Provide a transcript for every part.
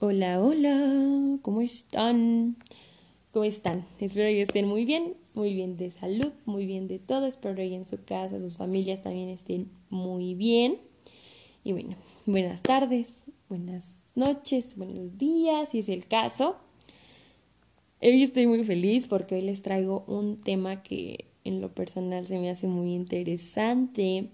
Hola, hola, ¿cómo están? ¿Cómo están? Espero que estén muy bien, muy bien de salud, muy bien de todo. Espero que en su casa, sus familias también estén muy bien. Y bueno, buenas tardes, buenas noches, buenos días, si es el caso. Hoy estoy muy feliz porque hoy les traigo un tema que en lo personal se me hace muy interesante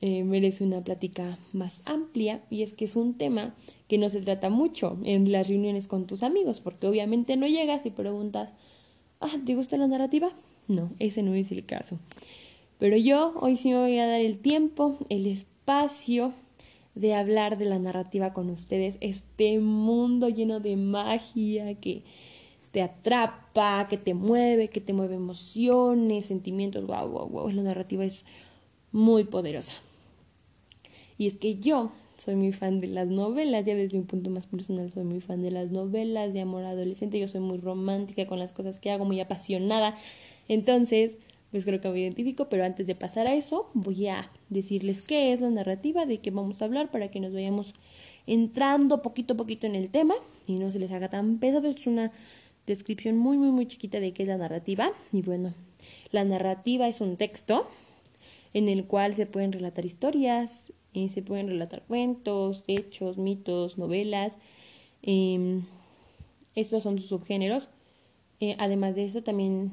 eh, merece una plática más amplia y es que es un tema que no se trata mucho en las reuniones con tus amigos, porque obviamente no llegas y preguntas, ah, ¿te gusta la narrativa? No, ese no es el caso. Pero yo hoy sí me voy a dar el tiempo, el espacio de hablar de la narrativa con ustedes, este mundo lleno de magia que te atrapa, que te mueve, que te mueve emociones, sentimientos, wow, wow, wow, la narrativa es muy poderosa. Y es que yo soy muy fan de las novelas, ya desde un punto más personal soy muy fan de las novelas de amor adolescente, yo soy muy romántica con las cosas que hago, muy apasionada. Entonces, pues creo que me identifico, pero antes de pasar a eso, voy a decirles qué es la narrativa, de qué vamos a hablar para que nos vayamos entrando poquito a poquito en el tema y no se les haga tan pesado. Es una descripción muy, muy, muy chiquita de qué es la narrativa. Y bueno, la narrativa es un texto en el cual se pueden relatar historias, y se pueden relatar cuentos, hechos, mitos, novelas. Em, estos son sus subgéneros. Eh, además de eso, también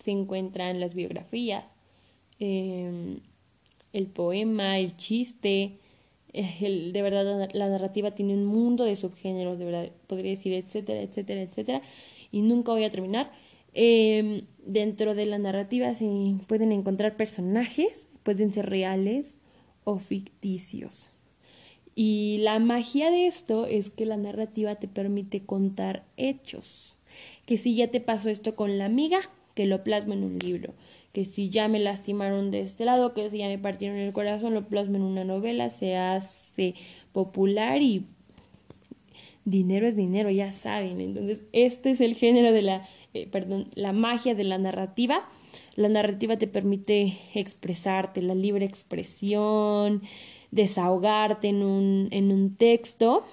se encuentran las biografías, em, el poema, el chiste. Eh, de verdad, la, narrativa tiene un mundo de subgéneros, de verdad, podría decir, etcétera, etcétera, etcétera. Y nunca voy a terminar. Em, dentro de la narrativa se pueden encontrar personajes, pueden ser reales, o ficticios. Y la magia de esto es que la narrativa te permite contar hechos. Que si ya te pasó esto con la amiga, que lo plasma en un libro. Que si ya me lastimaron de este lado, que si ya me partieron el corazón, lo plasma en una novela, se hace popular y dinero es dinero, ya saben. Entonces, este es el género de la, eh, perdón, la magia de la narrativa la narrativa te permite expresarte, la libre expresión, desahogarte en un, en un texto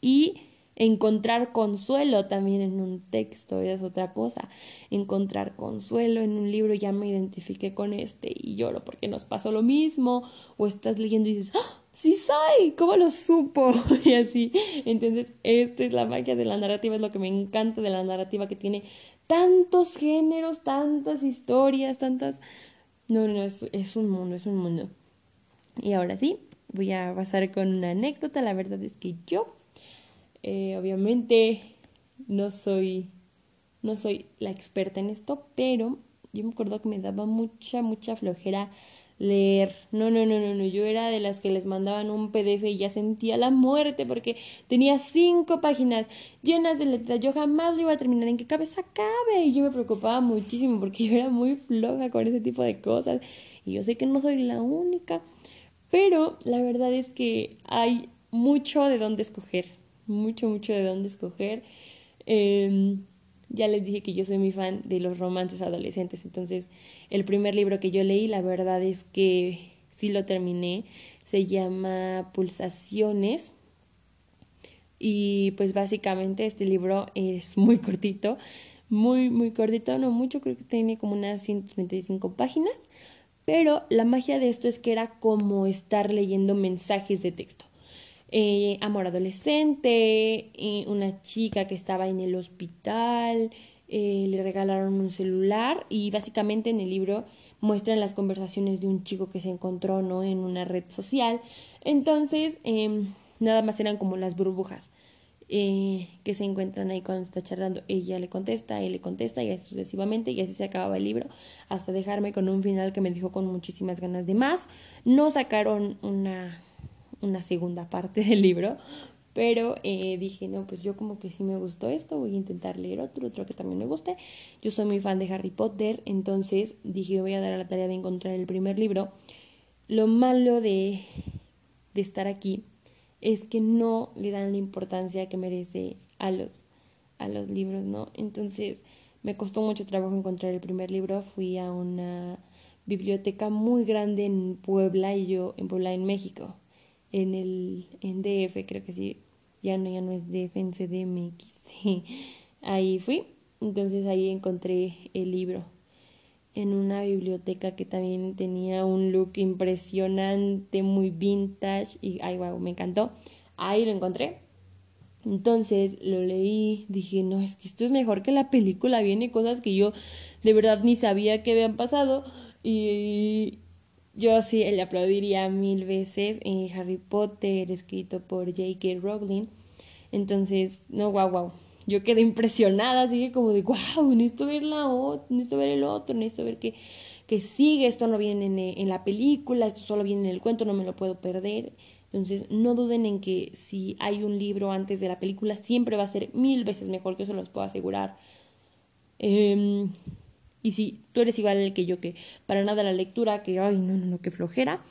y encontrar consuelo también en un texto, es otra cosa. Encontrar consuelo en un libro, ya me identifiqué con este y lloro porque nos pasó lo mismo, o estás leyendo y dices, ¡Ah! sí soy, ¿cómo lo supo? y así. Entonces, esta es la magia de la narrativa, es lo que me encanta de la narrativa que tiene tantos géneros, tantas historias, tantas... No, no, es, es un mundo, es un mundo. Y ahora sí, voy a pasar con una anécdota. La verdad es que yo, eh, obviamente, no soy, no soy la experta en esto, pero yo me acuerdo que me daba mucha, mucha flojera leer. No, no, no, no, no. Yo era de las que les mandaban un PDF y ya sentía la muerte porque tenía cinco páginas llenas de letras. Yo jamás lo iba a terminar. ¿En qué cabeza cabe? Y yo me preocupaba muchísimo porque yo era muy floja con ese tipo de cosas. Y yo sé que no soy la única. Pero la verdad es que hay mucho de dónde escoger. Mucho, mucho de dónde escoger. Eh, ya les dije que yo soy muy fan de los romances adolescentes, entonces el primer libro que yo leí, la verdad es que sí lo terminé, se llama Pulsaciones y pues básicamente este libro es muy cortito, muy, muy cortito, no mucho, creo que tiene como unas 135 páginas, pero la magia de esto es que era como estar leyendo mensajes de texto. Eh, amor adolescente, eh, una chica que estaba en el hospital, eh, le regalaron un celular y básicamente en el libro muestran las conversaciones de un chico que se encontró ¿no? en una red social. Entonces, em, nada más eran como las burbujas que se encuentran ahí cuando está charlando. Ella le contesta, él le contesta y así sucesivamente y así se acababa el libro hasta dejarme con un final que me dijo con muchísimas ganas de más. No sacaron una una segunda parte del libro, pero eh, dije, no, pues yo como que sí me gustó esto, voy a intentar leer otro, otro que también me guste. Yo soy muy fan de Harry Potter, entonces dije, voy a dar a la tarea de encontrar el primer libro. Lo malo de, de estar aquí es que no le dan la importancia que merece a los, a los libros, ¿no? Entonces me costó mucho trabajo encontrar el primer libro, fui a una biblioteca muy grande en Puebla y yo en Puebla, en México en el en DF, creo que sí, ya no, ya no es de FNCDMX. ahí fui, entonces ahí encontré el libro en una biblioteca que también tenía un look impresionante, muy vintage y ay wow, me encantó. Ahí lo encontré. Entonces lo leí, dije, no, es que esto es mejor que la película, viene cosas que yo de verdad ni sabía que habían pasado y yo sí le aplaudiría mil veces en Harry Potter, escrito por J.K. Rowling. Entonces, no, wow, wow, yo quedé impresionada, así que como de, wow, necesito ver la otra, necesito ver el otro, necesito ver que, que sigue, esto no viene en, en, la película, esto solo viene en el cuento, no me lo puedo perder. Entonces, no duden en que si hay un libro antes de la película, siempre va a ser mil veces mejor, que eso los puedo asegurar. Eh, y si tú eres igual que yo, que para nada la lectura, que, ay, no, no, no, que flojera,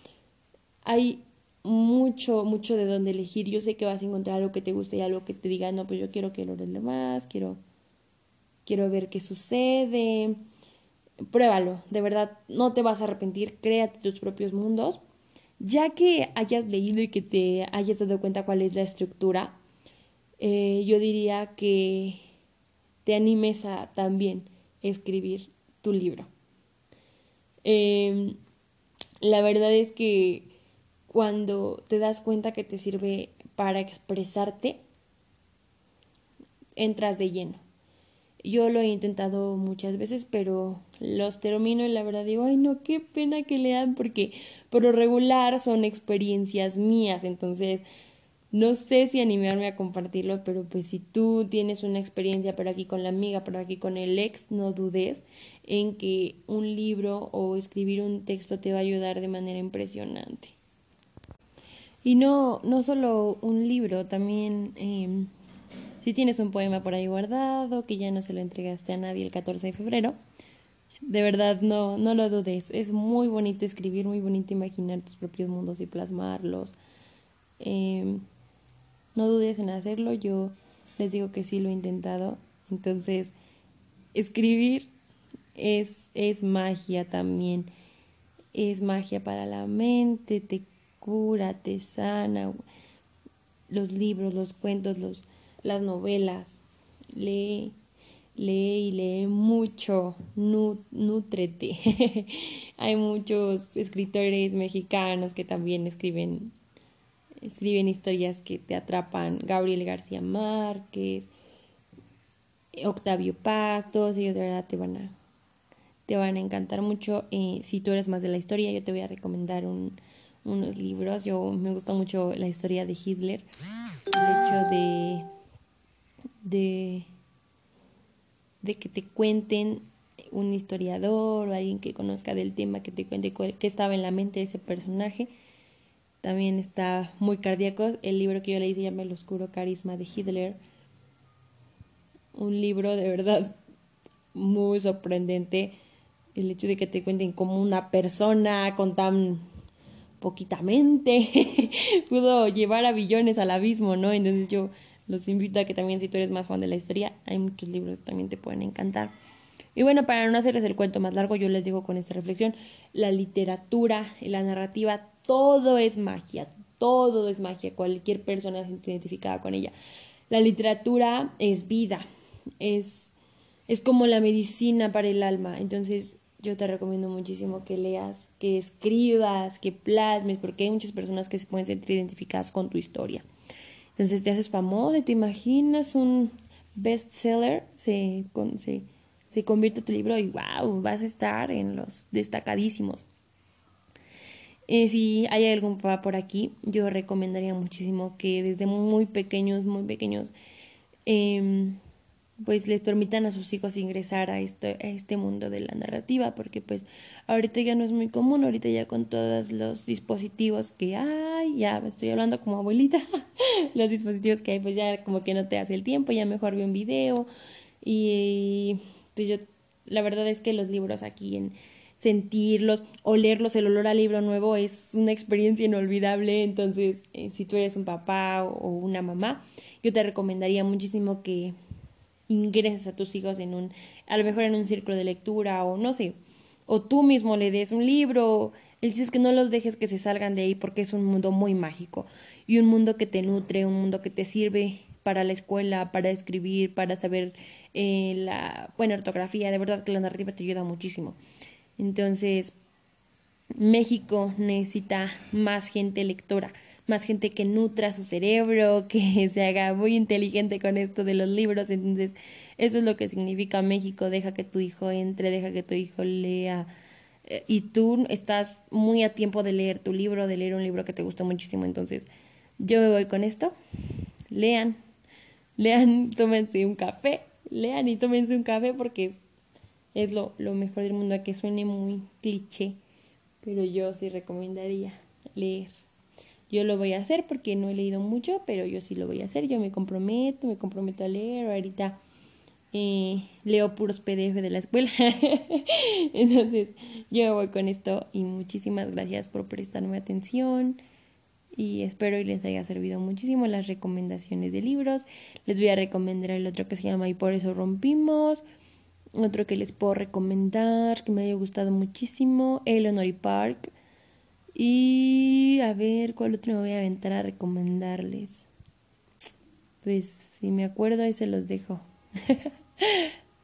hay mucho, mucho de dónde elegir. Yo sé que vas a encontrar algo que te guste y algo que te diga, no, pues yo quiero que lo más, quiero, quiero ver qué sucede. Pruébalo, de verdad, no te vas a arrepentir, créate tus propios mundos. Ya que hayas leído y que te hayas dado cuenta cuál es la estructura, eh, yo diría que te animes a también escribir tu libro. Eh, la verdad es que cuando te das cuenta que te sirve para expresarte, entras de lleno. Yo lo he intentado muchas veces, pero los termino y la verdad digo, ay no, qué pena que lean, porque por lo regular son experiencias mías, entonces no sé si animarme a compartirlo, pero pues si tú tienes una experiencia por aquí con la amiga, por aquí con el ex, no dudes en que un libro o escribir un texto te va a ayudar de manera impresionante. Y no, no solo un libro, también eh, si tienes un poema por ahí guardado, que ya no se lo entregaste a nadie el 14 de febrero, de verdad no, no lo dudes. Es muy bonito escribir, muy bonito imaginar tus propios mundos y plasmarlos. Eh, no dudes en hacerlo, yo les digo que sí lo he intentado. Entonces, escribir es, es magia también. Es magia para la mente, te cura, te sana. Los libros, los cuentos, los, las novelas. Lee, lee y lee mucho, nutrete. Hay muchos escritores mexicanos que también escriben, escriben historias que te atrapan. Gabriel García Márquez, Octavio Paz, todos ellos de verdad te van a, te van a encantar mucho. Si tú eres más de la historia, yo te voy a recomendar un, unos libros. Yo me gusta mucho la historia de Hitler, el hecho de, de, de que te cuenten un historiador o alguien que conozca del tema, que te cuente qué estaba en la mente de ese personaje. También está muy cardíaco. El libro que yo leí se llama El oscuro carisma de Hitler. Un libro de verdad muy sorprendente. El hecho de que te cuenten como una persona con tan poquitamente pudo llevar a billones al abismo, ¿no? Entonces yo los invito a que también si tú eres más fan de la historia, hay muchos libros que también te pueden encantar. Y bueno, para no hacerles el cuento más largo, yo les digo con esta reflexión, la literatura y la narrativa, todo es magia, todo es magia, cualquier persona se identificada con ella. La literatura es vida, es, es como la medicina para el alma, entonces yo te recomiendo muchísimo que leas que escribas, que plasmes, porque hay muchas personas que se pueden sentir identificadas con tu historia. Entonces te haces famoso y te imaginas un bestseller, se, se, se convierte tu libro y wow, vas a estar en los destacadísimos. Eh, si hay algún papá por aquí, yo recomendaría muchísimo que desde muy pequeños, muy pequeños, eh, pues les permitan a sus hijos ingresar a este, a este mundo de la narrativa, porque pues ahorita ya no es muy común, ahorita ya con todos los dispositivos que hay, ya estoy hablando como abuelita, los dispositivos que hay, pues ya como que no te hace el tiempo, ya mejor ve un video y pues yo, la verdad es que los libros aquí en sentirlos, olerlos, el olor al libro nuevo es una experiencia inolvidable, entonces eh, si tú eres un papá o una mamá, yo te recomendaría muchísimo que ingreses a tus hijos en un, a lo mejor en un círculo de lectura o no sé, o tú mismo le des un libro, El chiste es que no los dejes que se salgan de ahí porque es un mundo muy mágico y un mundo que te nutre, un mundo que te sirve para la escuela, para escribir, para saber eh, la buena ortografía. De verdad que la narrativa te ayuda muchísimo. Entonces, México necesita más gente lectora, más gente que nutra su cerebro, que se haga muy inteligente con esto de los libros. Entonces, eso es lo que significa México. Deja que tu hijo entre, deja que tu hijo lea eh, y tú estás muy a tiempo de leer tu libro, de leer un libro que te gusta muchísimo. Entonces, yo me voy con esto. Lean, lean, tómense un café, lean y tómense un café porque es lo, lo mejor del mundo, a que suene muy cliché, pero yo sí recomendaría leer. Yo lo voy a hacer porque no he leído mucho, pero yo sí lo voy a hacer. Yo me comprometo, me comprometo a leer. Ahorita eh, leo puros PDF de la escuela. Entonces, yo voy con esto y muchísimas gracias por prestarme atención. Y espero y les haya servido muchísimo las recomendaciones de libros. Les voy a recomendar el otro que se llama Y por eso rompimos. Otro que les puedo recomendar, que me haya gustado muchísimo, Eleanor y Park. Y a ver, ¿cuál otro me voy a aventar a recomendarles? Pues si me acuerdo ahí se los dejo.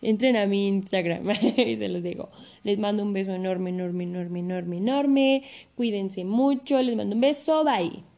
Entren a mi Instagram y se los digo. Les mando un beso enorme, enorme, enorme, enorme, enorme. Cuídense mucho. Les mando un beso. Bye.